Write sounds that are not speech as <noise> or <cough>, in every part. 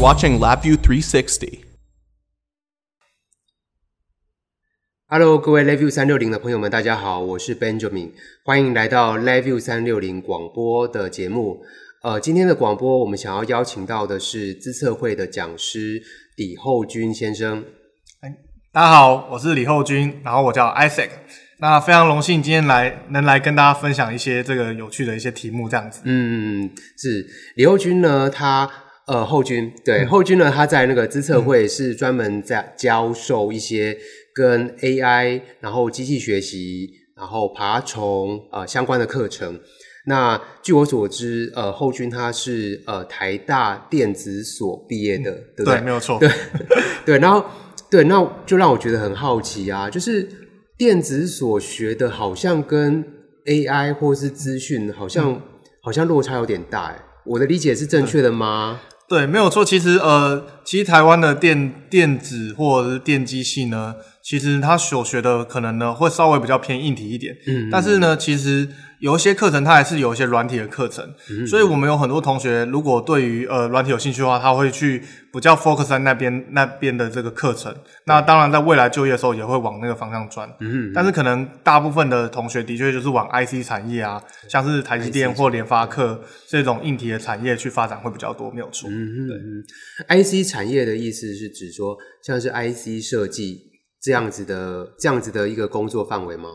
watching LabVIEW 360. Hello，各位 LabVIEW 三六零的朋友们，大家好，我是 Benjamin，欢迎来到 LabVIEW 三六零广播的节目。呃，今天的广播我们想要邀请到的是资策会的讲师李厚君先生。大家好，我是李厚君，然后我叫 Isaac。那非常荣幸今天来能来跟大家分享一些这个有趣的一些题目，这样子。嗯，是李厚君呢，他呃后军对、嗯、厚君呢，他在那个资策会是专门在教授一些跟 AI 然后机器学习然后爬虫呃相关的课程。那据我所知，呃后军他是呃台大电子所毕业的，对不对？对，没有错。对对，然后对，那就让我觉得很好奇啊，就是。电子所学的，好像跟 AI 或是资讯，好像、嗯、好像落差有点大。我的理解是正确的吗？对，没有错。其实呃，其实台湾的电电子或者是电机系呢，其实他所学的可能呢会稍微比较偏硬体一点。嗯，但是呢，其实。有一些课程，它还是有一些软体的课程，嗯，所以我们有很多同学，如果对于呃软体有兴趣的话，他会去比较 focus 在那边那边的这个课程。那当然，在未来就业的时候，也会往那个方向转。嗯，但是可能大部分的同学的确就是往 IC 产业啊，像是台积电或联发科这种硬体的产业去发展会比较多，没有错。嗯对，IC 产业的意思是指说，像是 IC 设计这样子的这样子的一个工作范围吗？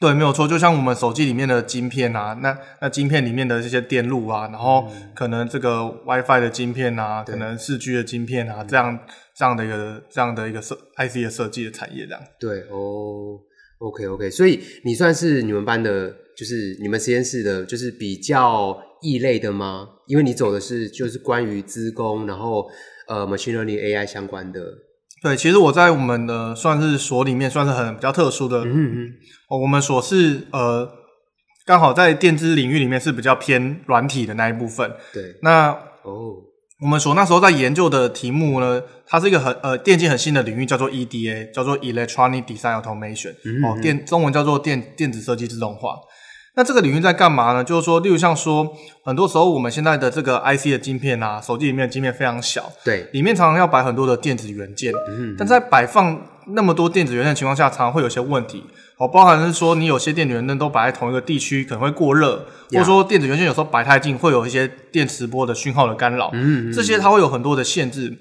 对，没有错，就像我们手机里面的晶片啊，那那晶片里面的这些电路啊，然后可能这个 WiFi 的晶片啊，可能四 G 的晶片啊，这样这样的一个这样的一个设 IC 的设计的产业这样。对哦，OK OK，所以你算是你们班的，就是你们实验室的，就是比较异类的吗？因为你走的是就是关于资工，然后呃 Machine Learning AI 相关的。对，其实我在我们的算是所里面算是很比较特殊的。嗯嗯。哦，我们所是呃，刚好在电子领域里面是比较偏软体的那一部分。对。那哦，我们所那时候在研究的题目呢，它是一个很呃电竞很新的领域，叫做 EDA，叫做 Electronic Design Automation。嗯。哦，电中文叫做电电子设计自动化。那这个领域在干嘛呢？就是说，例如像说，很多时候我们现在的这个 IC 的晶片啊，手机里面的晶片非常小，对，里面常常要摆很多的电子元件，嗯，但在摆放那么多电子元件的情况下，常常会有些问题，哦，包含是说你有些电子元件都摆在同一个地区，可能会过热，或者说电子元件有时候摆太近，会有一些电磁波的讯号的干扰，嗯，这些它会有很多的限制。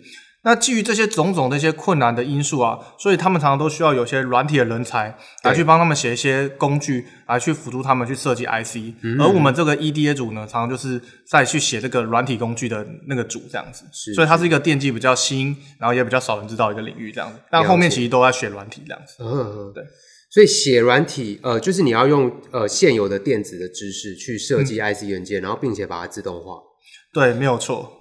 那基于这些种种的一些困难的因素啊，所以他们常常都需要有些软体的人才来去帮他们写一些工具，来去辅助他们去设计 IC。嗯。而我们这个 EDA 组呢，常常就是在去写这个软体工具的那个组这样子。是。所以它是一个电机比较新，然后也比较少人知道一个领域这样子。但后面其实都在学软体这样子。嗯嗯。对。所以写软体，呃，就是你要用呃现有的电子的知识去设计 IC 元件，嗯，然后并且把它自动化。对，没有错。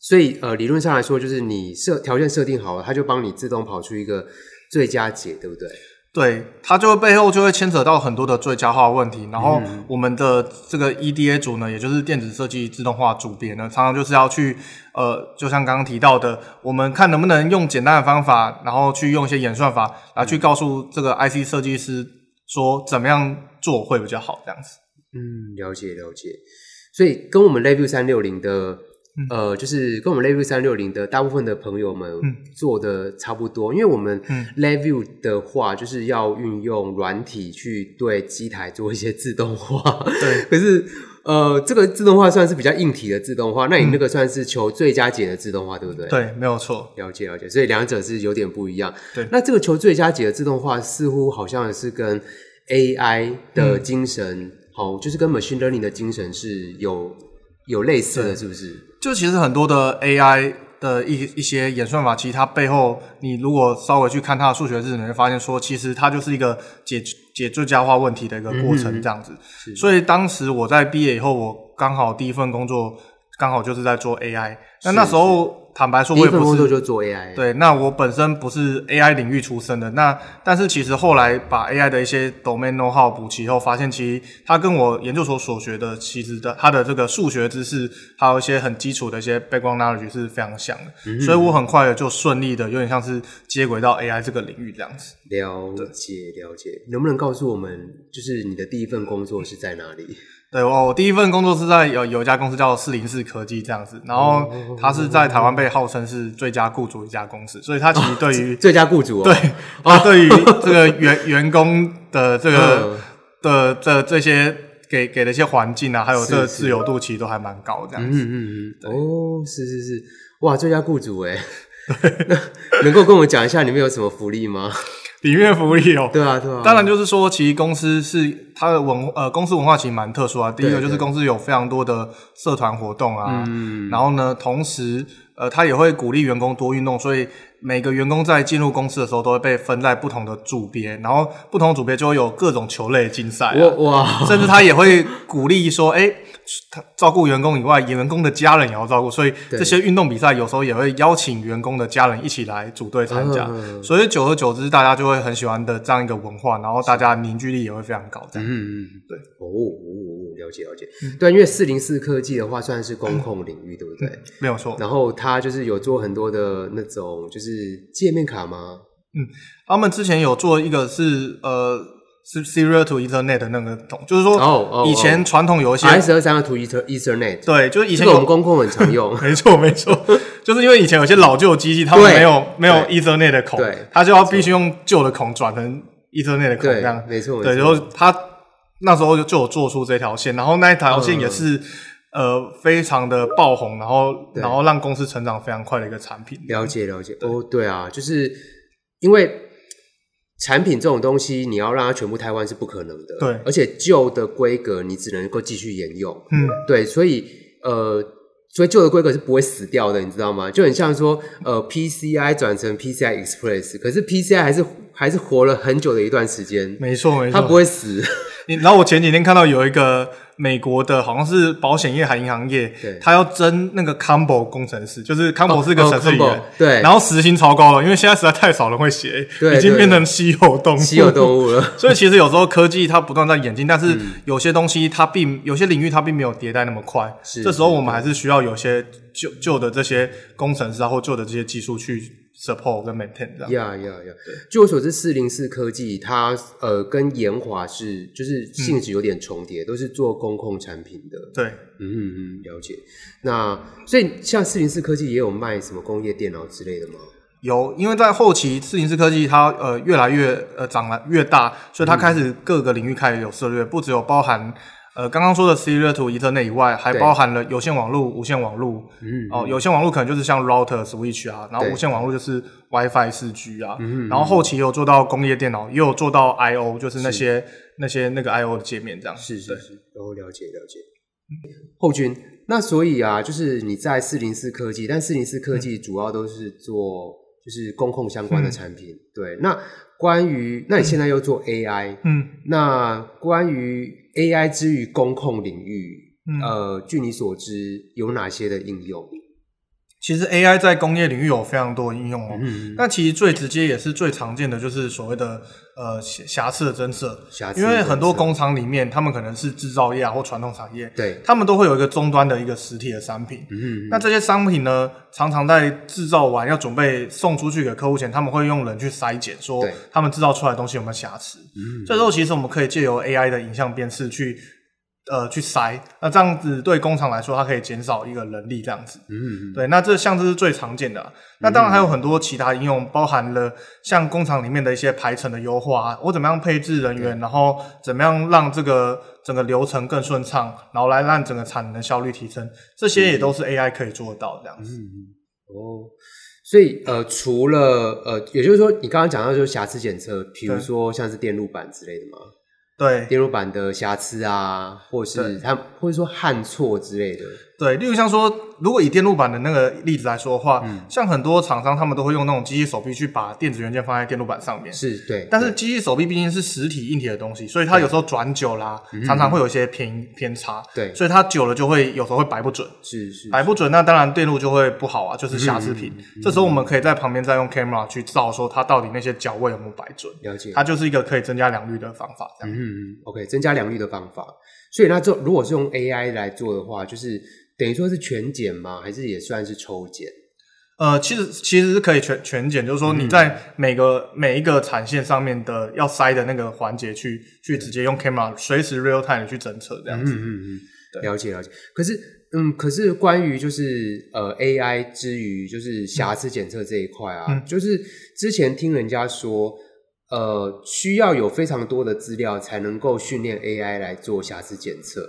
所以，呃，理论上来说，就是你设条件设定好了，它就帮你自动跑出一个最佳解，对不对？对，它就会背后就会牵扯到很多的最佳化问题。然后，我们的这个 EDA 组呢，也就是电子设计自动化组别呢，常常就是要去，呃，就像刚刚提到的，我们看能不能用简单的方法，然后去用一些演算法来去告诉这个 IC 设计师说怎么样做会比较好，这样子。嗯，了解了解。所以，跟我们 LabVIEW 三六零的。呃，就是跟我们 LabVIEW 三六零的大部分的朋友们做的差不多，嗯、因为我们 LabVIEW 的话，就是要运用软体去对机台做一些自动化。对，<laughs> 可是呃，这个自动化算是比较硬体的自动化，那你那个算是求最佳解的自动化，对不对？对，没有错。了解了解，所以两者是有点不一样。对，那这个求最佳解的自动化，似乎好像是跟 AI 的精神，好、嗯，就是跟 Machine Learning 的精神是有有类似的，是不是？就其实很多的 AI 的一一些演算法，其实它背后，你如果稍微去看它的数学式，你会发现说，其实它就是一个解解最佳化问题的一个过程，这样子。嗯、所以当时我在毕业以后，我刚好第一份工作刚好就是在做 AI，那那时候。坦白说，我也不是，就做 AI。对，那我本身不是 AI 领域出身的，那但是其实后来把 AI 的一些 domain know-how 补齐后，发现其实它跟我研究所所学的，其实的它的这个数学知识，还有一些很基础的一些 background knowledge 是非常像的，嗯、所以我很快的就顺利的，有点像是接轨到 AI 这个领域这样子。了解了解，能不能告诉我们，就是你的第一份工作是在哪里？对，我第一份工作是在有有一家公司叫四零四科技这样子，然后它是在台湾被号称是最佳雇主一家公司，所以它其实对于、哦、最佳雇主、哦，对，他对于这个员 <laughs> 员工的这个、嗯、的这这些给给的一些环境啊，还有这个自由度，其实都还蛮高这样子。嗯嗯嗯，哦，是是是，哇，最佳雇主哎，<laughs> 能够跟我讲一下里面有什么福利吗？里面福利哦，对啊对啊，当然就是说，其实公司是它的文呃公司文化其实蛮特殊啊。第一个就是公司有非常多的社团活动啊，嗯，然后呢，同时呃，他也会鼓励员工多运动，所以每个员工在进入公司的时候都会被分在不同的组别，然后不同组别就会有各种球类竞赛啊，哇，甚至他也会鼓励说，哎。他照顾员工以外，员工的家人也要照顾，所以这些运动比赛有时候也会邀请员工的家人一起来组队参加。嗯、所以久而久之，大家就会很喜欢的这样一个文化，然后大家凝聚力也会非常高。这样，嗯嗯，对，哦哦，了解了解。嗯、对，因为四零四科技的话，算是公控领域，嗯、对不对？嗯、没有错。然后他就是有做很多的那种，就是界面卡吗？嗯，他们之前有做一个是呃。是 Serial to Ethernet 的那个桶，就是说，以前传统有一些 S 二三的 to Ethernet，对，就是以前我们公控很常用，没 <laughs> 错没错，<laughs> 就是因为以前有些老旧机器，他们没有没有 Ethernet 的孔，对，他就要必须用旧的孔转成 Ethernet 的孔，这样，没错，对，然后他那时候就有做出这条线，然后那一条线也是呃非常的爆红，然后然后让公司成长非常快的一个产品。了解了解，哦，对啊，就是因为。产品这种东西，你要让它全部台湾是不可能的。对，而且旧的规格你只能够继续沿用。嗯，对，所以呃，所以旧的规格是不会死掉的，你知道吗？就很像说，呃，PCI 转成 PCI Express，可是 PCI 还是还是活了很久的一段时间。没错，没错，它不会死。你然后我前几天看到有一个。美国的好像是保险业还银行业，对，他要争那个 Combo 工程师，就是 Combo 是一个程式语言，对，然后时薪超高了，因为现在实在太少人会写，<laughs> 已经变成稀有动物，稀有动物了。<laughs> 所以其实有时候科技它不断在演进，但是有些东西它并有些领域它并没有迭代那么快，是，这时候我们还是需要有些旧旧的这些工程师啊，或旧的这些技术去。Support 跟 maintain 这样。呀呀呀！据我所知，四零四科技它呃跟研华是就是性质有点重叠，嗯、都是做公控产品的。对，嗯嗯嗯，了解。那所以像四零四科技也有卖什么工业电脑之类的吗？有，因为在后期四零四科技它呃越来越呃长了越大，所以它开始各个领域开始有涉略，不只有包含。呃，刚刚说的 Serial to Ethernet 以外，还包含了有线网络、无线网络。嗯，哦，有线网络可能就是像 Router、Switch 啊，然后无线网络就是 WiFi 四 G 啊。嗯，然后后期有做到工业电脑，也有做到 I/O，就是那些那些那个 I/O 的界面这样。是是是，都了解了解。后军，那所以啊，就是你在四零四科技，但四零四科技主要都是做就是公控相关的产品。对，那关于那你现在又做 AI，嗯，那关于 AI 之于工控领域，嗯、呃，据你所知有哪些的应用？其实 AI 在工业领域有非常多的应用哦。嗯，那其实最直接也是最常见的就是所谓的呃瑕疵的侦测。瑕疵，因为很多工厂里面，他们可能是制造业啊或传统产业，对，他们都会有一个终端的一个实体的商品。嗯，那这些商品呢，常常在制造完要准备送出去给客户前，他们会用人去筛检，说他们制造出来的东西有没有瑕疵。嗯，这时候其实我们可以借由 AI 的影像辨识去。呃，去筛，那这样子对工厂来说，它可以减少一个人力，这样子。嗯，对，那这像这是最常见的啊。那当然还有很多其他应用，包含了像工厂里面的一些排程的优化，我怎么样配置人员，然后怎么样让这个整个流程更顺畅，然后来让整个产能的效率提升，这些也都是 AI 可以做得到这样子。嗯，哦，所以呃，除了呃，也就是说，你刚刚讲到就是瑕疵检测，比如说像是电路板之类的吗？对，电路板的瑕疵啊，或是它，或者说焊错之类的。对，例如像说，如果以电路板的那个例子来说的话，嗯，像很多厂商他们都会用那种机器手臂去把电子元件放在电路板上面。是，对。但是机器手臂毕竟是实体硬体的东西，所以它有时候转久啦，常常会有一些偏偏差。对，所以它久了就会有时候会摆不准。是是，摆不准，那当然电路就会不好啊，就是瑕疵品。这时候我们可以在旁边再用 camera 去照，说它到底那些角位有没有摆准。了解。它就是一个可以增加良率的方法。这样。嗯嗯。OK，增加良率的方法。所以那这如果是用 AI 来做的话，就是。等于说是全检吗？还是也算是抽检？呃，其实其实是可以全全检，就是说你在每个、嗯、每一个产线上面的要筛的那个环节去去直接用 camera 随时 real time 去侦测这样子。嗯嗯嗯，了解了解。可是嗯，可是关于就是呃 AI 之余就是瑕疵检测这一块啊，嗯、就是之前听人家说，呃，需要有非常多的资料才能够训练 AI 来做瑕疵检测。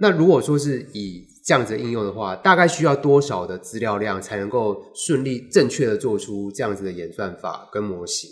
那如果说是以这样子的应用的话，大概需要多少的资料量才能够顺利正确的做出这样子的演算法跟模型？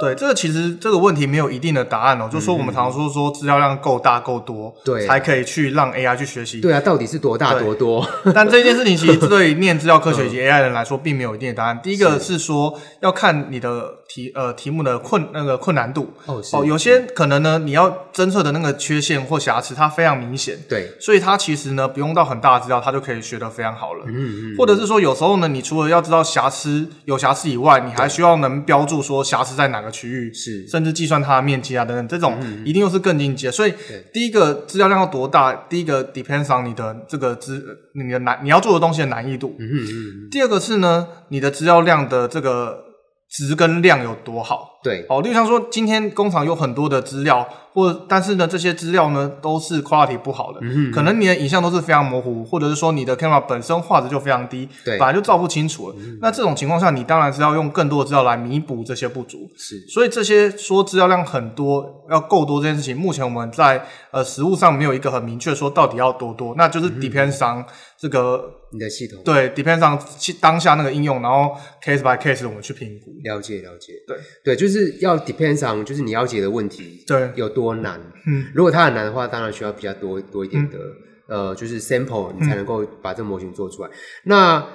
对，这个其实这个问题没有一定的答案哦。嗯、就是说我们常常说说资料量够大够多，对、啊，才可以去让 AI 去学习。对啊，到底是多大多多？但这件事情其实 <laughs> 对念资料科学以及 AI 人来说，并没有一定的答案。嗯、第一个是说要看你的题呃题目的困那个困难度哦，哦，有些可能呢，你要侦测的那个缺陷或瑕疵，它非常明显，对，所以它其实呢不用到很大的资料，它就可以学得非常好了。嗯嗯，或者是说有时候呢，你除了要知道瑕疵有瑕疵以外，你还需要能标注说瑕疵在哪个区域是。甚至计算它的面积啊等等，这种一定又是更进阶。所以第一个资料量要多大？第一个 depends on 你的这个资你的难你要做的东西的难易度。嗯嗯。第二个是呢，你的资料量的这个值跟量有多好？对。哦，例如像说今天工厂有很多的资料。或但是呢，这些资料呢都是 quality 不好的，嗯，可能你的影像都是非常模糊，或者是说你的 camera 本身画质就非常低，对，本来就照不清楚了。嗯、那这种情况下，你当然是要用更多的资料来弥补这些不足。是，所以这些说资料量很多要够多这件事情，目前我们在呃实物上没有一个很明确说到底要多多，那就是 depends on 这个你的系统，对，depends on 当下那个应用，然后 case by case 我们去评估。了解了解，对对，就是要 depends on 就是你要解的问题，对，有多。多难，嗯，如果它很难的话，当然需要比较多多一点的，嗯、呃，就是 sample，你才能够把这个模型做出来。嗯、那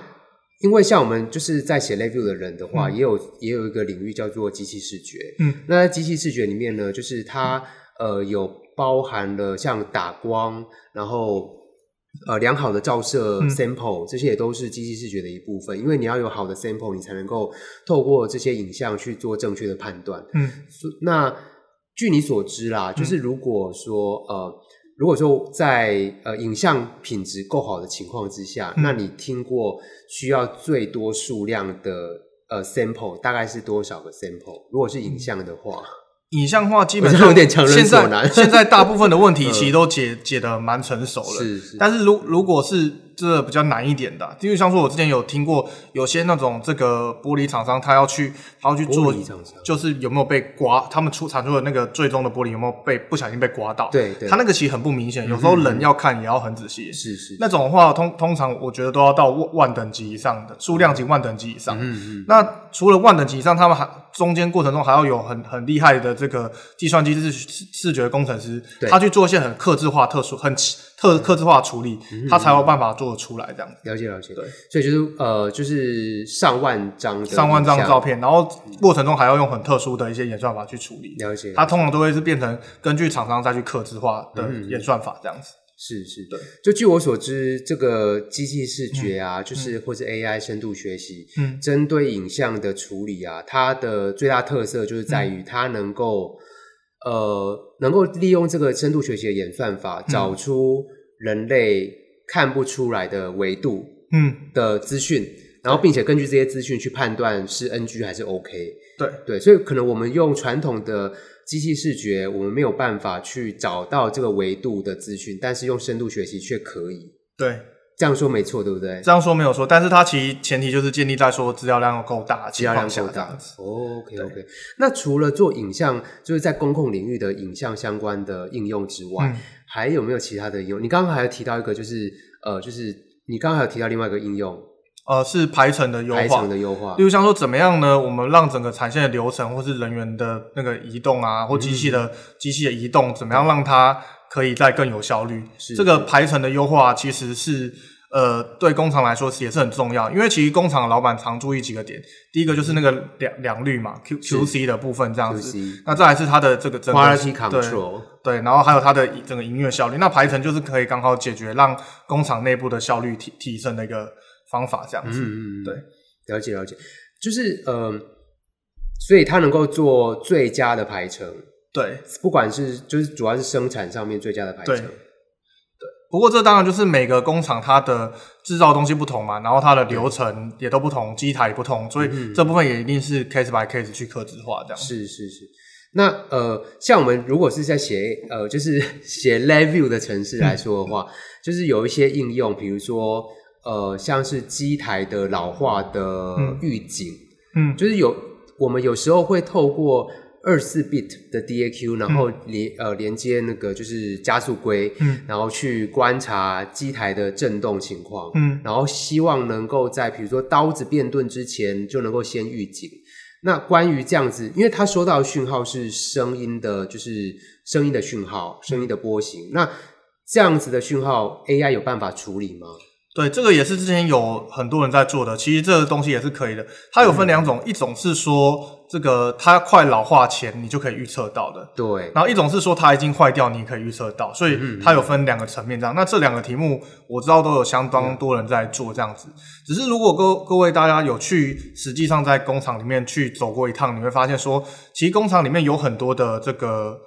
因为像我们就是在写 LabVIEW 的人的话，嗯、也有也有一个领域叫做机器视觉，嗯，那在机器视觉里面呢，就是它呃有包含了像打光，然后呃良好的照射 sample，、嗯、这些也都是机器视觉的一部分。因为你要有好的 sample，你才能够透过这些影像去做正确的判断，嗯，那。据你所知啦，就是如果说、嗯、呃，如果说在呃影像品质够好的情况之下，嗯、那你听过需要最多数量的呃 sample 大概是多少个 sample？如果是影像的话。嗯影像化基本上有点强人所难。现在大部分的问题 <laughs> 其实都解解的蛮成熟了。是是。但是如如果是这比较难一点的，因为像说我之前有听过有些那种这个玻璃厂商，他要去他要去做，就是有没有被刮，他们出产出的那个最终的玻璃有没有被不小心被刮到？对对。他那个其实很不明显，有时候人要看也要很仔细。是是。那种的话，通通常我觉得都要到万万等级以上的数量级万等级以上。嗯嗯。那除了万等级以上，他们还中间过程中还要有很很厉害的。这个计算机视视觉工程师，他去做一些很克制化、特殊、很特克制化处理，嗯、他才有办法做得出来这样子。了解了解，对，所以就是呃，就是上万张上万张照片，然后过程中还要用很特殊的一些演算法去处理。了解，它通常都会是变成根据厂商再去克制化的演算法这样子。是是，对。就据我所知，这个机器视觉啊，嗯、就是或是 AI 深度学习，嗯，针对影像的处理啊，它的最大特色就是在于它能够，嗯、呃，能够利用这个深度学习的演算法，找出人类看不出来的维度，嗯，的资讯，嗯、然后并且根据这些资讯去判断是 NG 还是 OK。对。对，所以可能我们用传统的。机器视觉，我们没有办法去找到这个维度的资讯，但是用深度学习却可以。对，这样说没错，对不对？这样说没有错，但是它其实前提就是建立在说资料量要够大，资料量够大。哦，OK OK。那除了做影像，就是在公共领域的影像相关的应用之外，嗯、还有没有其他的应用？你刚刚还有提到一个，就是呃，就是你刚刚还有提到另外一个应用。呃，是排程的优化，排程的优化。例如像说，怎么样呢？我们让整个产线的流程，或是人员的那个移动啊，或机器的机器的移动，怎么样让它可以再更有效率？是这个排程的优化，其实是呃，对工厂来说也是很重要。因为其实工厂的老板常注意几个点，第一个就是那个良良率嘛，Q Q C 的部分这样子。那再来是它的这个整个 Control，对，然后还有它的整个营运效率。那排程就是可以刚好解决让工厂内部的效率提提升的一个。方法这样子，嗯嗯，对，了解了解，就是呃，所以它能够做最佳的排程，对，不管是就是主要是生产上面最佳的排程，对，不过这当然就是每个工厂它的制造东西不同嘛，然后它的流程也都不同，机台也不同，所以这部分也一定是 case by case 去刻制化这样。是是是。那呃，像我们如果是在写呃，就是 <laughs> 写 LabVIEW 的城市来说的话，嗯、<laughs> 就是有一些应用，比如说呃，像是机台的老化的预警，嗯，就是有我们有时候会透过二四 bit 的 DAQ，然后连、嗯、呃连接那个就是加速规，嗯，然后去观察机台的震动情况，嗯，然后希望能够在比如说刀子变钝之前就能够先预警。那关于这样子，因为他收到的讯号是声音的，就是声音的讯号，声音的波形。那这样子的讯号，AI 有办法处理吗？对，这个也是之前有很多人在做的。其实这个东西也是可以的。它有分两种，嗯、一种是说这个它快老化前你就可以预测到的。对。然后一种是说它已经坏掉，你可以预测到。所以它有分两个层面这样。那这两个题目我知道都有相当多人在做这样子。只是如果各各位大家有去实际上在工厂里面去走过一趟，你会发现说，其实工厂里面有很多的这个。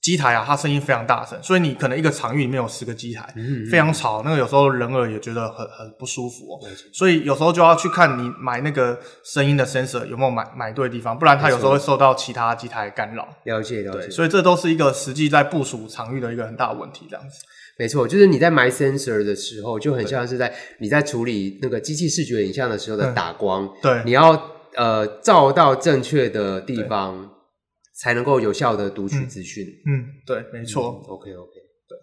机台啊，它声音非常大声，所以你可能一个场域里面有十个机台，嗯嗯非常吵。那个有时候人耳也觉得很很不舒服哦。所以有时候就要去看你买那个声音的 sensor 有没有买买对地方，不然它有时候会受到其他机台干扰。了解了解。对，所以这都是一个实际在部署场域的一个很大的问题，这样子。没错，就是你在买 sensor 的时候，就很像是在你在处理那个机器视觉影像的时候的打光。嗯、对，你要呃照到正确的地方。才能够有效的读取资讯。嗯，对，没错。嗯、OK OK，对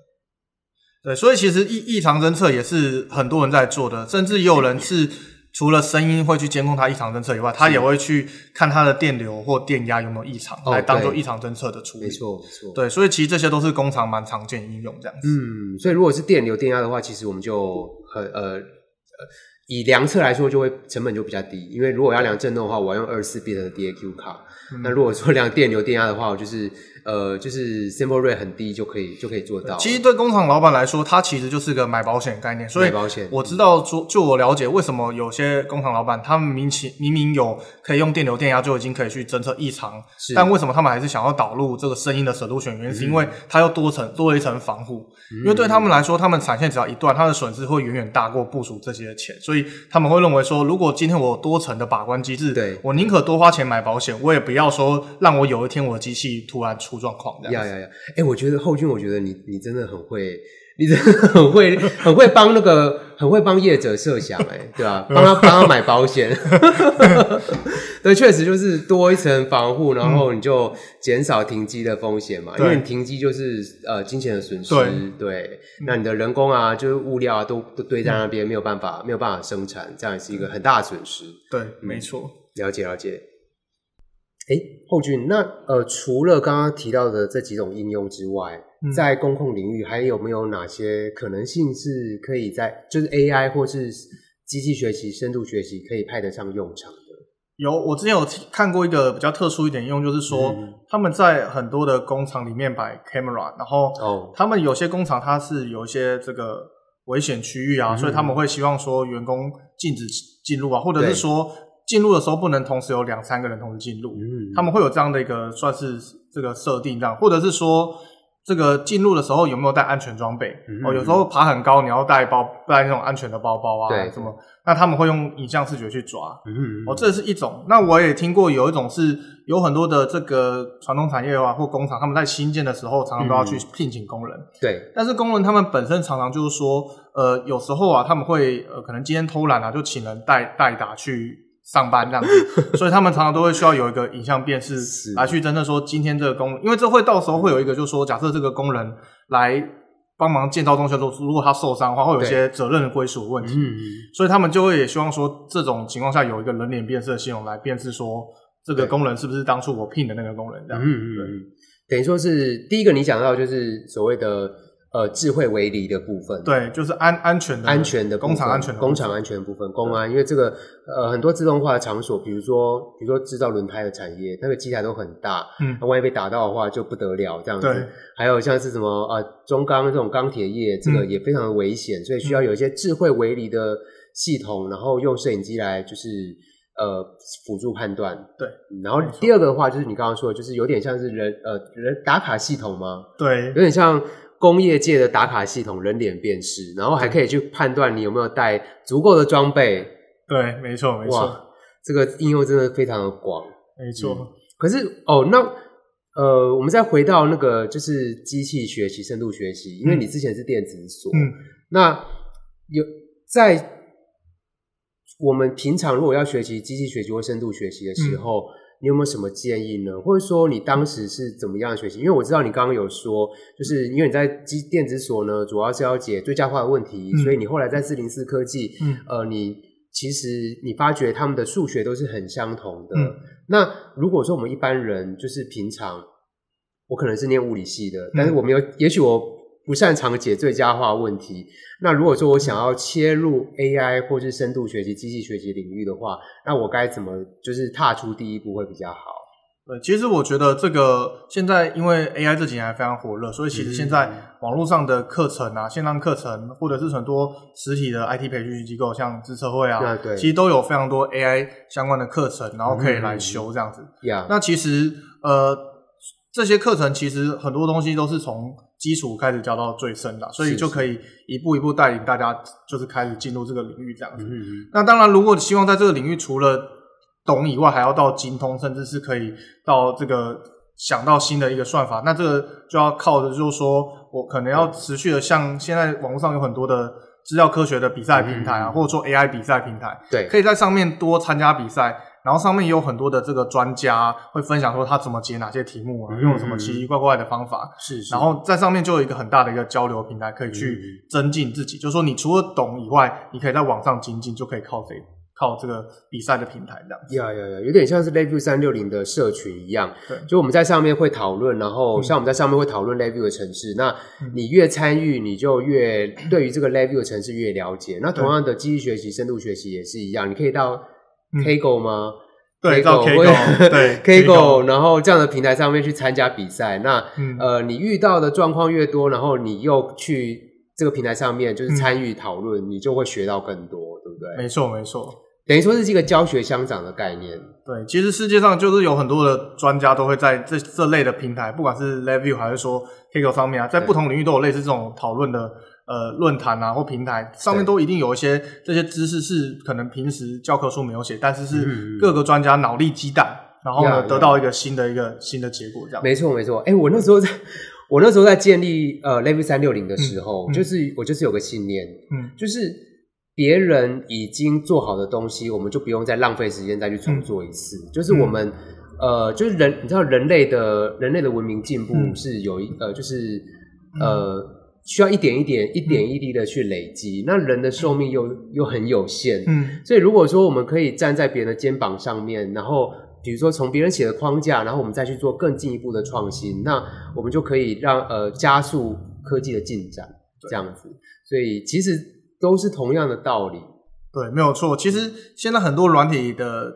对，所以其实异异常侦测也是很多人在做的，甚至也有人是除了声音会去监控它异常侦测以外，他也会去看它的电流或电压有没有异常，来当做异常侦测的处理。没错没错。对，所以其实这些都是工厂蛮常见应用这样子。嗯，所以如果是电流电压的话，其实我们就很呃呃。以量测来说，就会成本就比较低，因为如果要量震动的话，我要用二十四 bit 的 DAQ 卡。那如果说量电流电压的话，我就是。呃，就是 sample rate 很低就可以就可以做到。其实对工厂老板来说，它其实就是个买保险概念。所以我知道，说就我了解，为什么有些工厂老板他们明其明明有可以用电流电压就已经可以去侦测异常，但为什么他们还是想要导入这个声音的 solution？原因是因为它要多层多了一层防护。因为对他们来说，他们产线只要一断，它的损失会远远大过部署这些钱，所以他们会认为说，如果今天我有多层的把关机制，对我宁可多花钱买保险，我也不要说让我有一天我的机器突然出状况。呀呀呀！哎、欸，我觉得后俊，我觉得你你真的很会，你真的很会，很会帮那个，很会帮业者设想，哎，对吧？帮他帮他买保险，<laughs> 对，确实就是多一层防护，然后你就减少停机的风险嘛。嗯、因为你停机就是呃金钱的损失，对，对。那你的人工啊，就是物料啊，都都堆在那边，没有办法没有办法生产，这样也是一个很大的损失。对，没错、嗯，了解了解。哎，后俊，那呃，除了刚刚提到的这几种应用之外，嗯、在公控领域还有没有哪些可能性是可以在就是 AI 或是机器学习、深度学习可以派得上用场的？有，我之前有看过一个比较特殊一点应用，就是说、嗯、他们在很多的工厂里面摆 camera，然后哦，他们有些工厂它是有一些这个危险区域啊，嗯、所以他们会希望说员工禁止进入啊，或者是说。进入的时候不能同时有两三个人同时进入，嗯，他们会有这样的一个算是这个设定这样，或者是说这个进入的时候有没有带安全装备？嗯、哦，有时候爬很高，你要带包带那种安全的包包啊，对，什么？那他们会用影像视觉去抓，嗯，哦，这是一种。那我也听过有一种是有很多的这个传统产业啊或工厂，他们在新建的时候常常都要去聘请工人，对。但是工人他们本身常常就是说，呃，有时候啊他们会呃可能今天偷懒啊，就请人代代打去。上班这样子，<laughs> 所以他们常常都会需要有一个影像辨识来去真正说今天这个工人，因为这会到时候会有一个就是说，假设这个工人来帮忙建造东西的时候，如果他受伤的话，会有一些责任归属问题，所以他们就会也希望说，这种情况下有一个人脸辨识的系统来辨识说，这个工人是不是当初我聘的那个工人这样。嗯嗯嗯，等于说是第一个你讲到就是所谓的。呃，智慧为篱的部分，对，就是安安全的、安全的工厂安全的工厂安全的部分，公安，因为这个呃很多自动化的场所，比如说比如说制造轮胎的产业，那个机台都很大，嗯，那万一被打到的话就不得了，这样子。对，还有像是什么呃中钢这种钢铁业，这个也非常的危险，嗯，所以需要有一些智慧为篱的系统，然后用摄影机来就是呃辅助判断。对，然后第二个的话就是你刚刚说的，就是有点像是人呃人打卡系统吗？对，有点像。工业界的打卡系统，人脸辨识，然后还可以去判断你有没有带足够的装备。对，没错，没错。这个应用真的非常的广。没错。可是哦，那呃，我们再回到那个就是机器学习、深度学习，因为你之前是电子所，嗯，那有在我们平常如果要学习机器学习或深度学习的时候，嗯、你有没有什么建议呢？或者说你当时是怎么样学习？因为我知道你刚刚有说，就是因为你在机电子所呢，主要是要解最佳化的问题，嗯、所以你后来在四零四科技，嗯，呃，你其实你发觉他们的数学都是很相同的。嗯那如果说我们一般人就是平常，我可能是念物理系的，但是我没有，也许我不擅长解最佳化问题。那如果说我想要切入 AI 或是深度学习、机器学习领域的话，那我该怎么就是踏出第一步会比较好？对，其实我觉得这个现在因为 AI 这几年还非常火热，所以其实现在网络上的课程啊、线上课程，或者是很多实体的 IT 培训机构，像资策会啊，对对，其实都有非常多 AI 相关的课程，然后可以来修这样子。那其实呃，这些课程其实很多东西都是从基础开始教到最深的，所以就可以一步一步带领大家，就是开始进入这个领域这样子。那当然，如果你希望在这个领域除了懂以外，还要到精通，甚至是可以到这个想到新的一个算法，那这个就要靠的就是说我可能要持续的，像现在网络上有很多的资料科学的比赛平台啊，嗯、或者说 AI 比赛平台，对，可以在上面多参加比赛，然后上面也有很多的这个专家会分享说他怎么解哪些题目啊，嗯、用什么奇奇怪怪的方法，是，是，然后在上面就有一个很大的一个交流平台，可以去增进自己，嗯、就是说你除了懂以外，你可以在网上精进，就可以靠这。靠这个比赛的平台这样子，呀呀呀，有点像是 LabVIEW 三六零的社群一样。对，就我们在上面会讨论，然后像我们在上面会讨论 LabVIEW 的城市。嗯、那你越参与，你就越对于这个 LabVIEW 的城市越了解。那同样的机器学习、深度学习也是一样。你可以到 Kaggle 吗？对，<laughs> 到 Kaggle，对 Kaggle，然后这样的平台上面去参加比赛。那、嗯、呃，你遇到的状况越多，然后你又去这个平台上面就是参与讨论，嗯、你就会学到更多，对不对？没错，没错。等于说是一个教学相长的概念。对，其实世界上就是有很多的专家都会在这这类的平台，不管是 LabVIEW 还是说 Kaggle 上面啊，在不同领域都有类似这种讨论的呃论坛啊或平台，上面都一定有一些这些知识是可能平时教科书没有写，但是是各个专家脑力激荡，然后呢得到一个新的一个新的结果这样。没错没错，哎，我那时候在，我那时候在建立呃 LabVIEW 三六零的时候，就是我就是有个信念，嗯，就是。别人已经做好的东西，我们就不用再浪费时间再去重做一次。嗯、就是我们，嗯、呃，就是人，你知道，人类的人类的文明进步是有一、嗯、呃，就是呃，需要一点一点、一点一滴的去累积。嗯、那人的寿命又又很有限，嗯，所以如果说我们可以站在别人的肩膀上面，然后比如说从别人写的框架，然后我们再去做更进一步的创新，那我们就可以让呃加速科技的进展，这样子。所以其实。都是同样的道理，对，没有错。其实现在很多软体的，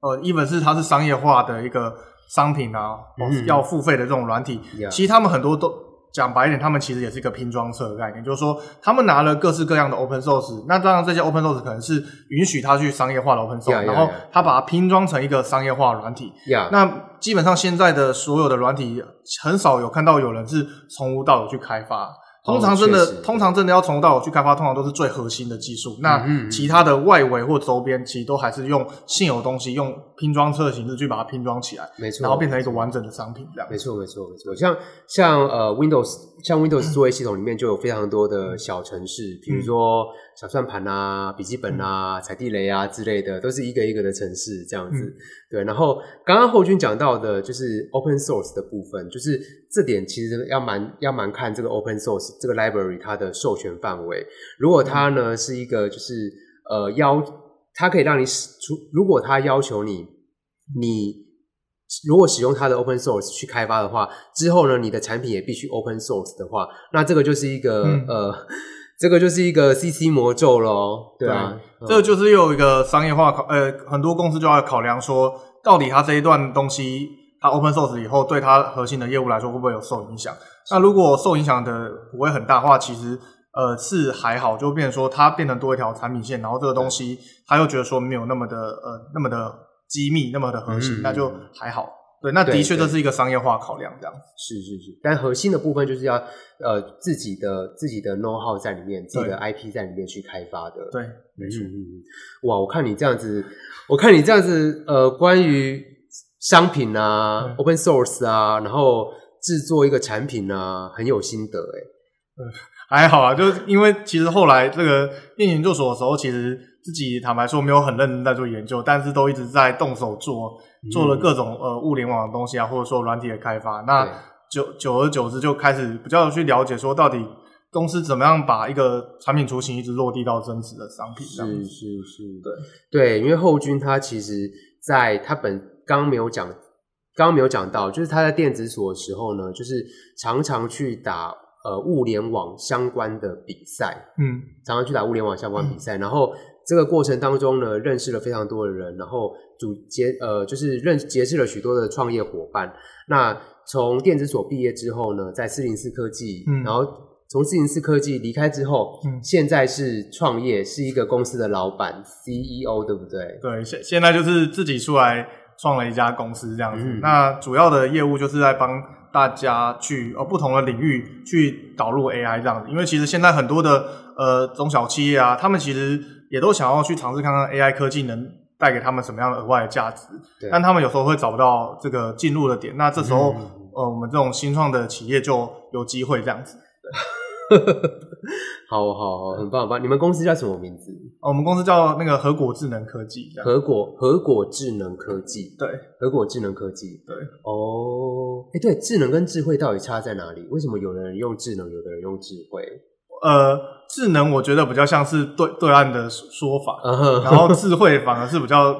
呃，一本是它是商业化的一个商品啊，嗯、要付费的这种软体，嗯、其实他们很多都讲白一点，他们其实也是一个拼装车的概念，就是说他们拿了各式各样的 open source，那当然这些 open source 可能是允许他去商业化的 open source，yeah, yeah, yeah. 然后他把它拼装成一个商业化软体。那基本上现在的所有的软体，很少有看到有人是从无到有去开发。通常真的，哦、通常真的要从头到有去开发，通常都是最核心的技术。那其他的外围或周边，其实都还是用现有东西，用拼装车的形式去把它拼装起来，没错，然后变成一个完整的商品这样。没错，没错，没错。像像呃 Windows，像 Windows <clears throat> 作业系统里面就有非常多的小程式，比、嗯、如说小算盘啊、笔记本啊、踩、嗯、地雷啊之类的，都是一个一个的程式这样子。嗯、对，然后刚刚侯军讲到的就是 Open Source 的部分，就是这点其实要蛮要蛮看这个 Open Source。这个 library 它的授权范围，如果它呢是一个就是呃要它可以让你使出，如果它要求你你如果使用它的 open source 去开发的话，之后呢你的产品也必须 open source 的话，那这个就是一个、嗯、呃这个就是一个 CC 魔咒咯，对啊，嗯、这个就是又有一个商业化考呃很多公司就要考量说，到底它这一段东西它 open source 以后对它核心的业务来说会不会有受影响？那如果受影响的不会很大的话，其实呃是还好，就变成说它变成多一条产品线，然后这个东西他又觉得说没有那么的呃那么的机密，那么的核心，嗯、那就还好。对，那的确这是一个商业化考量，这样。是是是，但核心的部分就是要呃自己的自己的 know how 在里面，自己的 IP 在里面去开发的。对，没错。哇，我看你这样子，我看你这样子，呃，关于。商品啊、嗯、，open source 啊，然后制作一个产品啊，很有心得哎。嗯，还好啊，就是因为其实后来这个念研究所的时候，其实自己坦白说没有很认真在做研究，但是都一直在动手做，做了各种呃物联网的东西啊，或者说软体的开发。那久久而久之就开始比较去了解说到底。公司怎么样把一个产品雏形一直落地到真实的商品？是是是，对对，因为后军他其实在他本刚没有讲，刚刚没有讲到，就是他在电子所的时候呢，就是常常去打呃物联网相关的比赛，嗯，常常去打物联网相关比赛，嗯、然后这个过程当中呢，认识了非常多的人，然后组结呃就是认结识了许多的创业伙伴。那从电子所毕业之后呢，在四零四科技，嗯，然后。从四零四科技离开之后，嗯，现在是创业，是一个公司的老板 CEO，对不对？对，现现在就是自己出来创了一家公司这样子。嗯、那主要的业务就是在帮大家去呃不同的领域去导入 AI 这样子。因为其实现在很多的呃中小企业啊，他们其实也都想要去尝试看看 AI 科技能带给他们什么样的额外的价值，但他们有时候会找不到这个进入的点。那这时候，嗯、呃，我们这种新创的企业就有机会这样子。<laughs> 对好好好，很棒很棒！你们公司叫什么名字？哦，我们公司叫那个和果智能科技。和果和果智能科技，对，和果智能科技，对。哦，哎，对，智能跟智慧到底差在哪里？为什么有的人用智能，有的人用智慧？呃，智能我觉得比较像是对对岸的说法，然后智慧反而是比较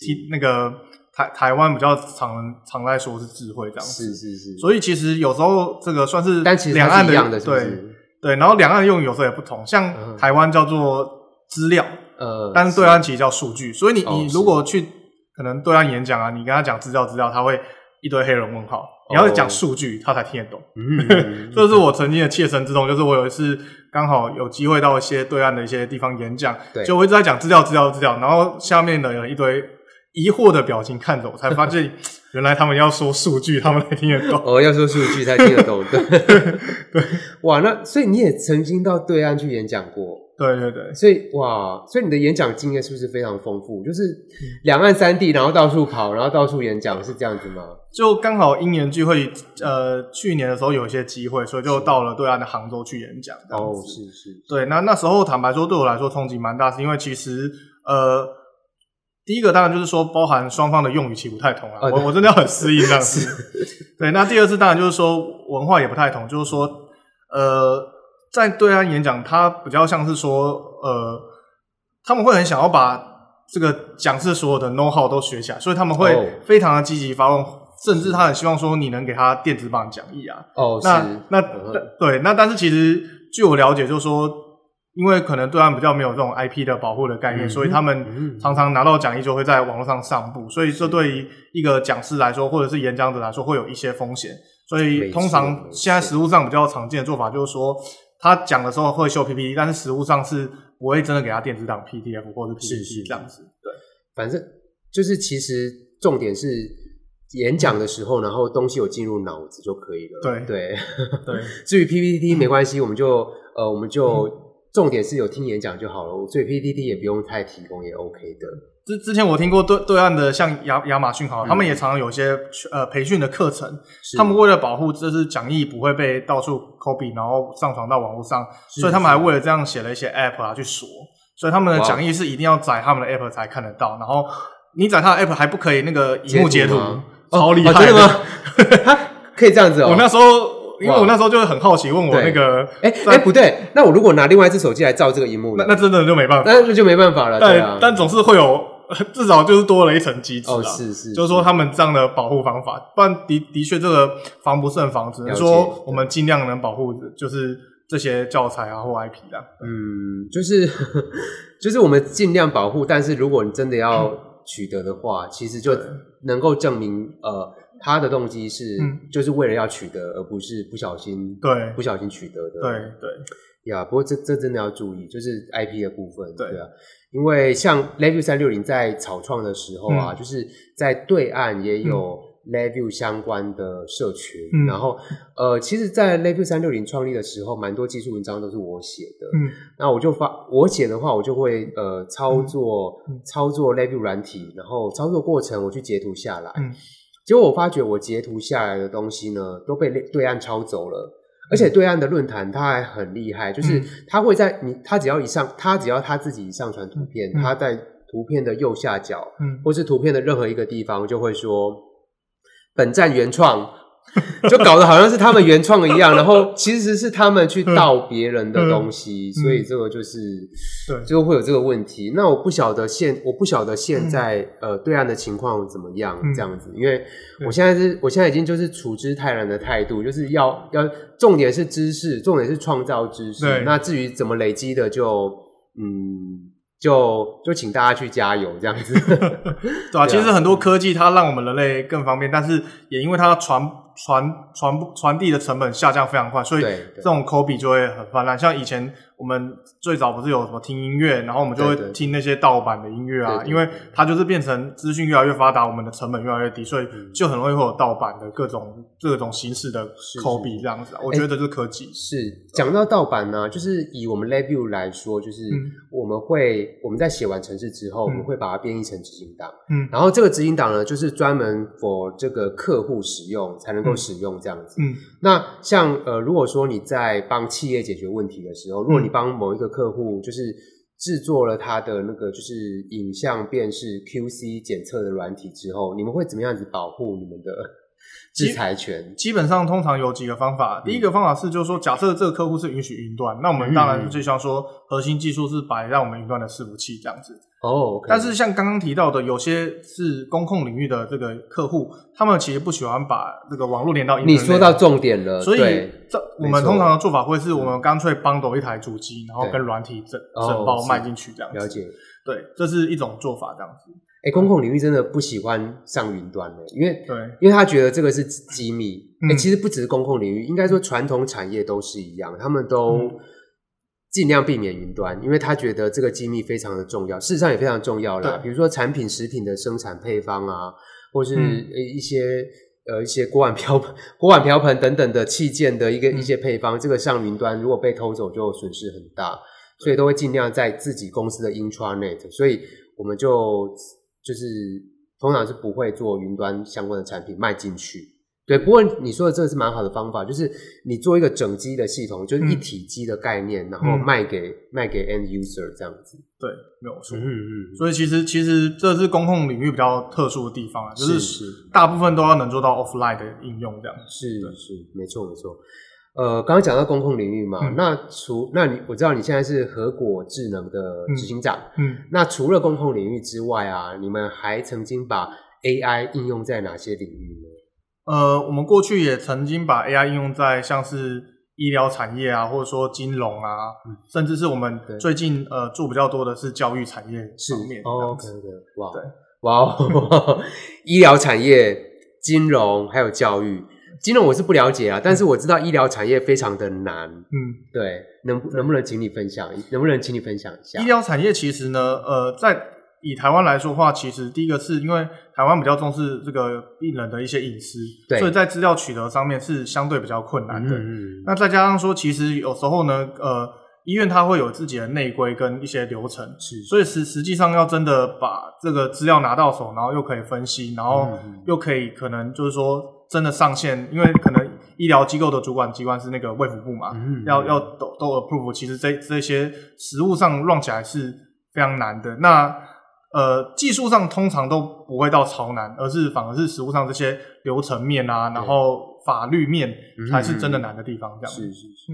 听那个。台台湾比较常常来说是智慧这样子，是是是，所以其实有时候这个算是，但其实两岸的对对，然后两岸的用语有时候也不同，像台湾叫做资料，呃，但是对岸其实叫数据，所以你你如果去可能对岸演讲啊，你跟他讲资料资料，他会一堆黑人问号，你要讲数据，他才听得懂。嗯，<laughs> 这是我曾经的切身之痛，就是我有一次刚好有机会到一些对岸的一些地方演讲，就我一直在讲资料资料资料，然后下面的有一堆。疑惑的表情看着我，才发现 <laughs> 原来他们要说数据，他们才听得懂。哦，要说数据才听得懂，<laughs> 对对。哇，那所以你也曾经到对岸去演讲过？对对对。所以哇，所以你的演讲经验是不是非常丰富？就是两岸三地，然后到处跑，然后到处演讲，是这样子吗？就刚好因缘聚会，呃，去年的时候有一些机会，所以就到了对岸的杭州去演讲。哦，是是。对，那那时候坦白说，对我来说冲击蛮大，是因为其实呃。第一个当然就是说，包含双方的用语其实不太同啊，我我真的要很适应这样子。<laughs> 对，那第二次当然就是说文化也不太同，就是说，呃，在对岸演讲，他比较像是说，呃，他们会很想要把这个讲师所有的 know how 都学起来，所以他们会非常的积极发问，甚至他很希望说你能给他电子版讲义啊。哦，那那对，那但是其实据我了解，就是说。因为可能对岸比较没有这种 IP 的保护的概念，嗯、所以他们常常拿到讲义就会在网络上上布，所以这对于一个讲师来说，或者是演讲者来说，会有一些风险。所以通常现在实物上比较常见的做法就是说，他讲的时候会秀 PPT，但是实物上是不会真的给他电子档 PDF 或者 PPT 这样子。对，反正就是其实重点是演讲的时候，然后东西有进入脑子就可以了。对对 <laughs> 对。至于 PPT <laughs> 没关系，我们就呃我们就。嗯重点是有听演讲就好了，所以 PPT 也不用太提供，也 OK 的。之之前我听过对对岸的像亚亚马逊好，嗯、他们也常常有一些呃培训的课程，他们为了保护这是讲义不会被到处 copy，然后上传到网络上，所以他们还为了这样写了一些 app 啊去锁，所以他们的讲义是一定要载他们的 app 才看得到，然后你载他的 app 还不可以那个萤幕截图，超厉害真的吗？<laughs> 可以这样子哦。我那时候。因为我那时候就很好奇，问我那个，哎哎不对，那我如果拿另外一只手机来照这个荧幕，那那真的就没办法，那就没办法了。对啊，但总是会有，<laughs> 至少就是多了一层机制啊。哦，是是，就是说他们这样的保护方法，不然的的确这个防不胜防，只能说我们尽量能保护，就是这些教材啊或 IP 的。嗯，就是 <laughs> 就是我们尽量保护，但是如果你真的要取得的话，其实就能够证明呃。他的动机是，就是为了要取得，而不是不小心，对，不小心取得的，对对。呀，不过这这真的要注意，就是 IP 的部分，对。啊，因为像 LabVIEW 三六零在草创的时候啊，就是在对岸也有 LabVIEW 相关的社群，然后呃，其实，在 LabVIEW 三六零创立的时候，蛮多技术文章都是我写的，嗯，那我就发我写的话，我就会呃操作操作 LabVIEW 软体，然后操作过程我去截图下来，嗯。结果我发觉我截图下来的东西呢，都被对岸抄走了。而且对岸的论坛他还很厉害，就是他会在你他只要一上，他只要他自己上传图片，他在图片的右下角，嗯。或是图片的任何一个地方，就会说本站原创。就搞得好像是他们原创一样，<laughs> 然后其实是他们去盗别人的东西，所以这个就是对，就会有这个问题。那我不晓得现我不晓得现在呃对岸的情况怎么样这样子，因为我现在是我现在已经就是处之泰然的态度，就是要要重点是知识，重点是创造知识。那至于怎么累积的就，就嗯。就就请大家去加油，这样子，<laughs> 对吧？<laughs> 啊，其实很多科技它让我们人类更方便，但是也因为它传传传传递的成本下降非常快，所以这种 copy 就会很泛滥。像以前。我们最早不是有什么听音乐，然后我们就会听那些盗版的音乐啊，对对对，因为它就是变成资讯越来越发达，我们的成本越来越低，所以就很容易会有盗版的各种各种形式的 copy 这样子。我觉得这是科技。是。讲到盗版呢，就是以我们 LabVIEW 来说，就是我们会、嗯、我们在写完程式之后，我们会把它编译成执行档，嗯，然后这个执行档呢，就是专门 for 这个客户使用才能够使用这样子。嗯，那像呃，如果说你在帮企业解决问题的时候，如果你帮某一个客户就是制作了他的那个就是影像辨识 QC 检测的软体之后，你们会怎么样子保护你们的智财权？基本上通常有几个方法。第一个方法是，就是说，假设这个客户是允许云端，那我们当然就希望说，核心技术是摆在我们云端的伺服器这样子。哦，oh. 但是像刚刚提到的，有些是公控领域的这个客户，他们其实不喜欢把这个网络连到。你说到重点了，所以这我们通常的做法会是我们干脆 bundle 一台主机，然后跟软体整整包卖进去这样子。了解，对，这是一种做法这样子。哎、欸，公共领域真的不喜欢上云端的，因为对，因为他觉得这个是机密。哎、其实不只是公共领域，应该说传统产业都是一样，他们都。嗯尽量避免云端，因为他觉得这个机密非常的重要，事实上也非常重要啦。比如说产品、食品的生产配方啊，或是一些、嗯、呃一些锅碗瓢盆、锅碗瓢盆等等的器件的一个、嗯、一些配方，这个上云端如果被偷走，就损失很大，所以都会尽量在自己公司的 intranet。所以我们就就是通常是不会做云端相关的产品卖进去。对，不过你说的这个是蛮好的方法，就是你做一个整机的系统，就是一体机的概念，嗯、然后卖给、嗯、卖给 end user 这样子。对，没有错。嗯嗯。所以其实其实这是公控领域比较特殊的地方啊，就是大部分都要能做到 offline 的应用这样。是的，是没错没错。呃，刚刚讲到公控领域嘛，嗯、那除那你我知道你现在是合果智能的执行长，嗯，嗯那除了公控领域之外啊，你们还曾经把 AI 应用在哪些领域呢？呃，我们过去也曾经把 AI 应用在像是医疗产业啊，或者说金融啊，嗯、甚至是我们最近呃做比较多的是教育产业方面。哦，OK OK，哇，对，哇哦，<laughs> 医疗产业、金融还有教育，金融我是不了解啊，嗯、但是我知道医疗产业非常的难。嗯，对，能能不能请你分享？能不能请你分享一下？医疗产业其实呢，呃，在以台湾来说的话，其实第一个是因为台湾比较重视这个病人的一些隐私，对所以在资料取得上面是相对比较困难的。嗯、那再加上说，其实有时候呢，呃，医院它会有自己的内规跟一些流程，是所以实实际上要真的把这个资料拿到手，然后又可以分析，然后又可以可能就是说真的上线，因为可能医疗机构的主管机关是那个卫福部嘛，嗯、要要都都 approve，其实这这些实务上 run 起来是非常难的。那呃，技术上通常都不会到超难，而是反而是实物上这些流程面啊，然后法律面才是真的难的地方。这样、嗯、是是是。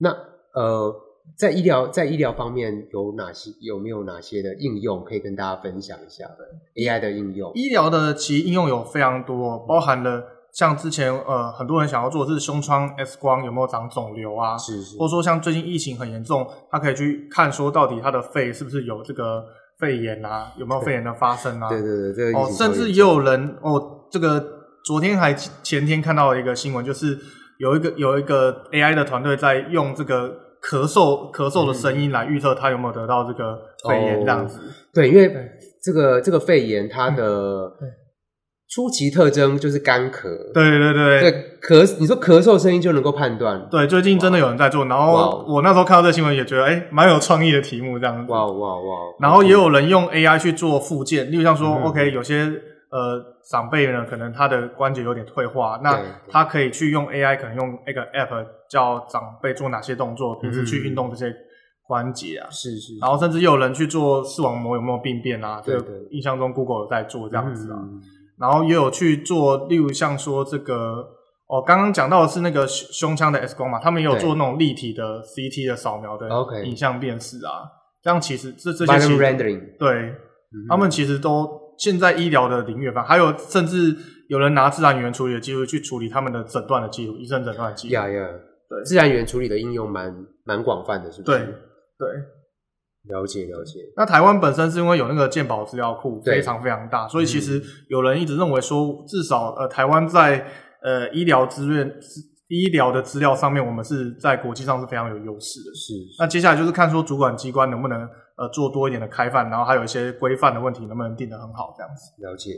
那呃，在医疗在医疗方面有哪些有没有哪些的应用可以跟大家分享一下的 AI 的应用？医疗的其实应用有非常多，包含了像之前呃很多人想要做的是胸腔 X 光有没有长肿瘤啊，是是，或者说像最近疫情很严重，他可以去看说到底他的肺是不是有这个。肺炎啊，有没有肺炎的发生啊？对对对，这个哦，甚至也有人哦，这个昨天还前天看到一个新闻，就是有一个有一个 AI 的团队在用这个咳嗽咳嗽的声音来预测他有没有得到这个肺炎这样子。哦、对，因为这个这个肺炎它的。嗯初期特征就是干咳，对对对，对咳，你说咳嗽声音就能够判断。对，最近真的有人在做，然后我那时候看到这新闻也觉得，哎，蛮有创意的题目这样子。哇哇哇！然后也有人用 AI 去做复健，例如像说，OK，有些呃长辈呢，可能他的关节有点退化，那他可以去用 AI，可能用那个 App 叫长辈做哪些动作，平时去运动这些关节啊，是是，然后甚至又有人去做视网膜有没有病变啊，对对，印象中 Google 有在做这样子啊，然后也有去做，例如像说这个哦，刚刚讲到的是那个胸腔的 X 光嘛，他们也有做那种立体的 CT 的扫描的影像辨识啊，这样其实这这些其实对。他们其实都现在医疗的领域吧，还有甚至有人拿自然语言处理的技术去处理他们的诊断的记录，医生诊断的记录。呀呀，对，自然语言处理的应用蛮蛮广泛的，是不是？对对，了解了解。那台湾本身是因为有那个鉴宝资料库非常非常大，所以其实有人一直认为说，至少呃台湾在呃医疗资源。医疗的资料上面，我们是在国际上是非常有优势的。是，是，那接下来就是看说主管机关能不能呃做多一点的开放，然后还有一些规范的问题能不能定得很好，这样子。了解，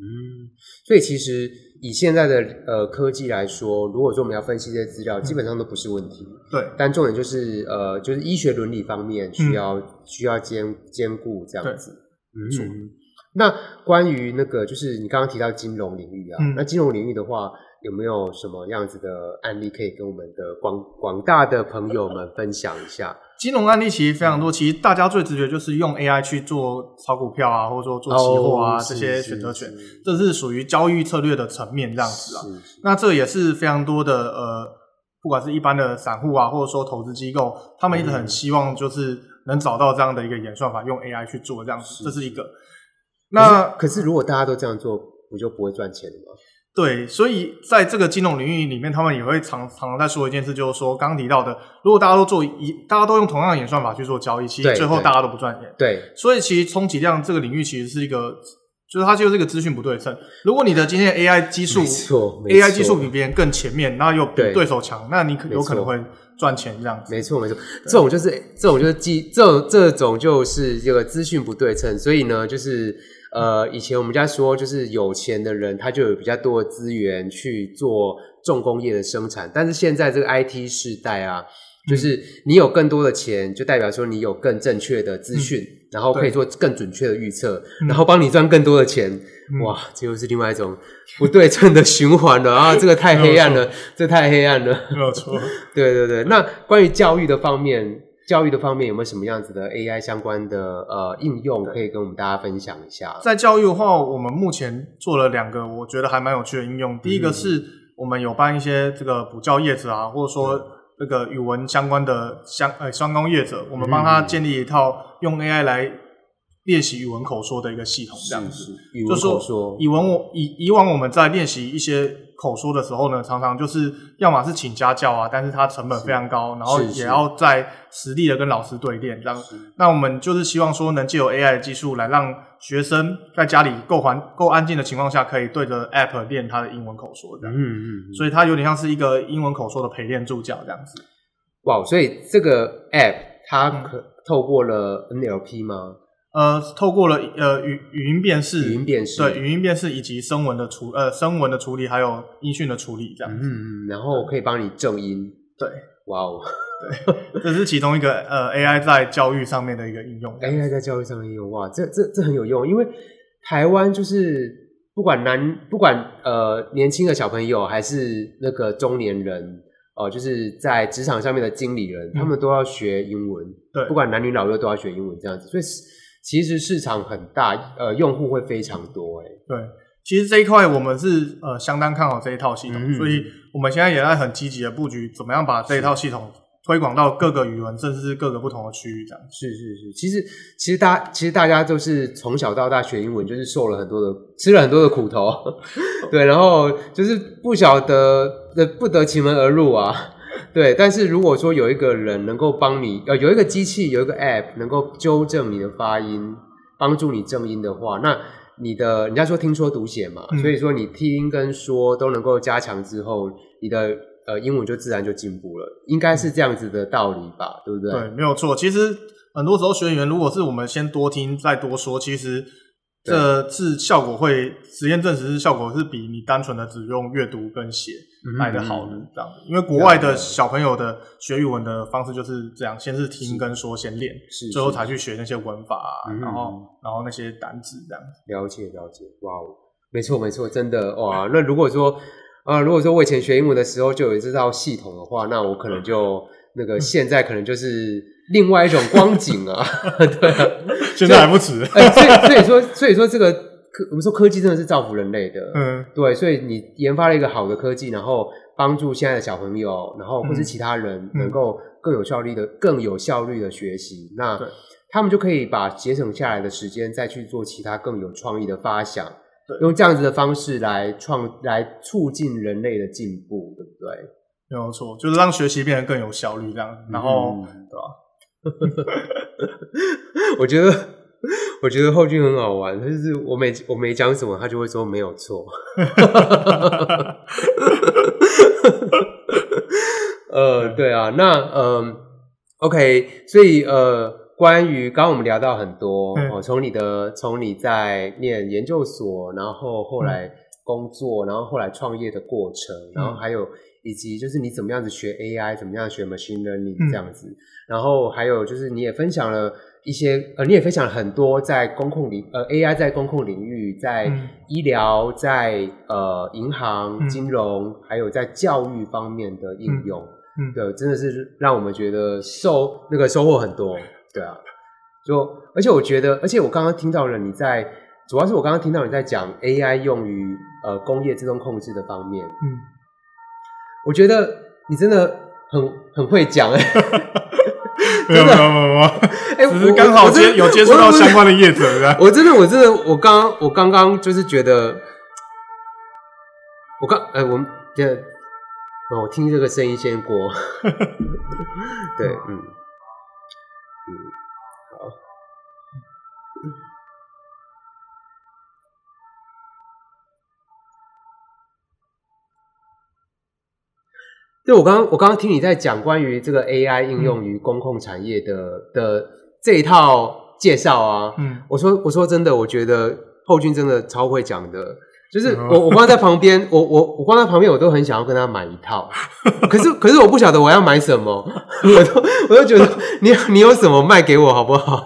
嗯，所以其实以现在的呃科技来说，如果说我们要分析这些资料，基本上都不是问题。嗯、对，但重点就是呃就是医学伦理方面需要、嗯、需要兼兼顾这样子。嗯，嗯，那关于那个就是你刚刚提到金融领域啊，嗯、那金融领域的话。有没有什么样子的案例可以跟我们的广广大的朋友们分享一下？金融案例其实非常多，其实大家最直觉就是用 AI 去做炒股票啊，或者说做期货啊、哦、这些选择权，这是属于交易策略的层面这样子啊。那这也是非常多的呃，不管是一般的散户啊，或者说投资机构，他们一直很希望就是能找到这样的一个演算法，用 AI 去做这样子，这是一个。那可是，可是如果大家都这样做，不就不会赚钱了吗？对，所以在这个金融领域里面，他们也会常常常在说一件事，就是说刚刚提到的，如果大家都做一，大家都用同样的演算法去做交易，其实最后大家都不赚钱。对，对，所以其实充其量这个领域其实是一个，就是它就是一个资讯不对称。如果你的今天 AI 技术，AI 技术比别人更前面，那又比对手强，那你可有可能会赚钱这样子。没错没错，这种就是这种就是技这这种就是这个资讯不对称，所以呢就是。呃，以前我们家说，就是有钱的人他就有比较多的资源去做重工业的生产，但是现在这个 IT 时代啊，就是你有更多的钱，就代表说你有更正确的资讯，嗯、然后可以做更准确的预测，嗯、然后帮你赚更多的钱。嗯、哇，这又是另外一种不对称的循环了啊！这个太黑暗了，这太黑暗了。没有错。<laughs> 对对对，那关于教育的方面。教育的方面有没有什么样子的 AI 相关的呃应用可以跟我们大家分享一下？在教育的话，我们目前做了两个，我觉得还蛮有趣的应用。第一个是我们有帮一些这个补教业者啊，或者说这个语文相关的相呃相关业者，我们帮他建立一套用 AI 来。练习语文口说的一个系统，这样子，是是语文口说，以文我以以往我们在练习一些口说的时候呢，常常就是要么是请家教啊，但是它成本非常高，然后也要在实地的跟老师对练这样子。那我们就是希望说，能借由 AI 的技术来让学生在家里够环够安静的情况下，可以对着 App 练他的英文口说这样。嗯嗯，嗯。所以它有点像是一个英文口说的陪练助教这样子。哇，所以这个 App 它可透过了 NLP 吗？呃，透过了呃语语音辨识，语音辨识，对语音辨识以及声纹的处呃声纹的处理，还有音讯的处理，这样子。嗯嗯，然后可以帮你正音。对，哇哦，对，这是其中一个呃 AI 在教育上面的一个应用。AI 在教育上面应用，哇，这这这很有用，因为台湾就是不管男不管呃年轻的小朋友还是那个中年人。哦，就是在职场上面的经理人，嗯、他们都要学英文，对，不管男女老幼都要学英文这样子，所以其实市场很大，呃，用户会非常多，诶对，其实这一块我们是呃相当看好这一套系统，嗯、所以我们现在也在很积极的布局，怎么样把这一套系统。推广到各个语文，甚至是各个不同的区域，这样。是是是，其实其实大其实大家都是从小到大学英文，就是受了很多的，吃了很多的苦头，<laughs> 对，然后就是不晓得的不得其门而入啊，<laughs> 对。但是如果说有一个人能够帮你，呃，有一个机器，有一个 App 能够纠正你的发音，帮助你正音的话，那你的人家说听说读写嘛，嗯、所以说你听跟说都能够加强之后，你的。呃，英文就自然就进步了，应该是这样子的道理吧，对不对？对，没有错。其实很多时候学语言，如果是我们先多听再多说，其实这是效果会实验证实是效果是比你单纯的只用阅读跟写来的好的这样子。因为国外的小朋友的学语文的方式就是这样，先是听跟说先练，最后才去学那些文法啊，然后然后那些单字这样子。了解了解，哇哦。没错没错，真的哇！那如果说啊、呃，如果说我以前学英文的时候就有这套系统的话，那我可能就那个现在可能就是另外一种光景啊。<laughs> 对啊，现在还不迟。哎，所以所以说所以说这个科，我们说科技真的是造福人类的。嗯，对，所以你研发了一个好的科技，然后帮助现在的小朋友，然后或是其他人能够更有效率的、更有效率的学习，那他们就可以把节省下来的时间再去做其他更有创意的发想。用这样子的方式来创，来促进人类的进步，对不对？没有错，就是让学习变得更有效率，这样。然后，嗯、对吧？<laughs> 我觉得，我觉得后俊很好玩，就是我没我没讲什么，他就会说没有错。<laughs> 呃，对啊，那嗯、呃、，OK，所以呃。关于刚刚我们聊到很多，哦，从你的从你在念研究所，然后后来工作，然后后来创业的过程，然后还有以及就是你怎么样子学 AI，怎么样学 machine learning 这样子，然后还有就是你也分享了一些，呃，你也分享了很多在公控领，呃，AI 在公控领域，在医疗，在呃银行、金融，还有在教育方面的应用，嗯，对，真的是让我们觉得收那个收获很多。对啊，就而且我觉得，而且我刚刚听到了你在，主要是我刚刚听到你在讲 AI 用于呃工业自动控制的方面，嗯，我觉得你真的很很会讲 <laughs> 哎，没有没有没有，哎，只是刚好接有接触到相关的业者，我真的我真的我刚我刚刚就是觉得，我刚哎我们这我听这个声音先过，<laughs> 对嗯。嗯，好。就我刚刚，我刚刚听你在讲关于这个 AI 应用于公控产业的、嗯、的这一套介绍啊，嗯，我说我说真的，我觉得后军真的超会讲的。就是我，我光在旁边，我我我光在旁边，我都很想要跟他买一套。<laughs> 可是，可是我不晓得我要买什么，<laughs> 我都我都觉得你你有什么卖给我好不好？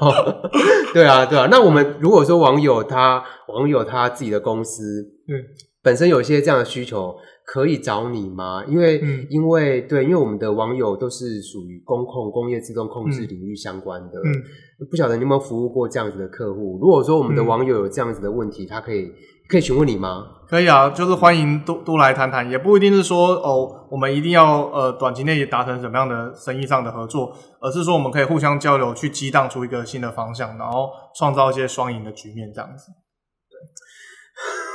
<laughs> 对啊，对啊。那我们如果说网友他网友他自己的公司，嗯，本身有一些这样的需求，可以找你吗？因为、嗯、因为对，因为我们的网友都是属于工控工业自动控制领域相关的，嗯，不晓得你有没有服务过这样子的客户？如果说我们的网友有这样子的问题，他可以。可以询问你吗？可以啊，就是欢迎多多来谈谈，也不一定是说哦，我们一定要呃短期内达成什么样的生意上的合作，而是说我们可以互相交流，去激荡出一个新的方向，然后创造一些双赢的局面，这样子。对，<laughs>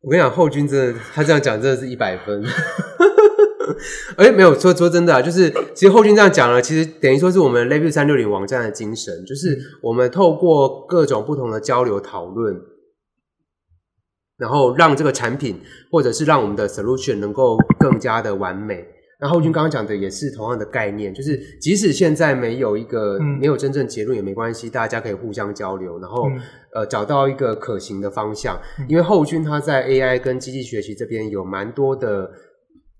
我跟你讲，后军真的，他这样讲真的是一百分。<laughs> 哎、欸，没有说说真的啊，就是其实后军这样讲了，其实等于说是我们 LabVIEW 三六零网站的精神，就是我们透过各种不同的交流讨论。然后让这个产品，或者是让我们的 solution 能够更加的完美。那后军刚刚讲的也是同样的概念，就是即使现在没有一个、嗯、没有真正结论也没关系，大家可以互相交流，然后、嗯、呃找到一个可行的方向。嗯、因为后军他在 AI 跟机器学习这边有蛮多的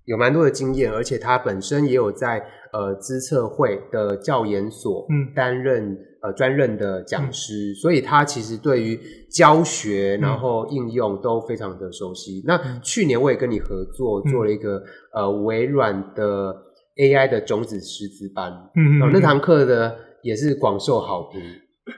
有蛮多的经验，而且他本身也有在呃资策会的教研所担任。嗯呃，专任的讲师，嗯、所以他其实对于教学，然后应用都非常的熟悉。嗯、那去年我也跟你合作，做了一个、嗯、呃微软的 AI 的种子师资班，嗯嗯、哦，那堂课的也是广受好评。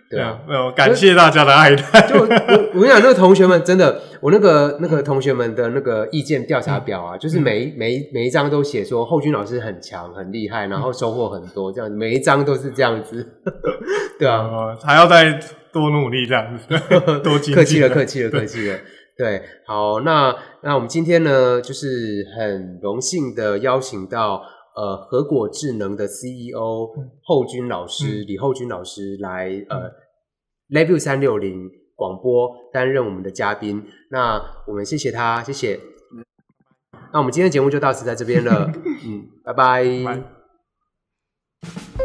对啊，没有感谢大家的爱戴。就我我跟你讲，那个同学们真的，我那个那个同学们的那个意见调查表啊，嗯、就是每一每一每一张都写说后军老师很强很厉害，然后收获很多，这样子每一张都是这样子。<laughs> 对啊，嗯、还要再多努力这样子，<laughs> 多客气了，客气了，客气了。对，好，那那我们今天呢，就是很荣幸的邀请到。呃，合果智能的 CEO 后军老师、嗯、李后军老师来、嗯、呃，LabVIEW 三六零广播担任我们的嘉宾。那我们谢谢他，谢谢。嗯、那我们今天的节目就到此在这边了。<laughs> 嗯，拜拜。拜拜。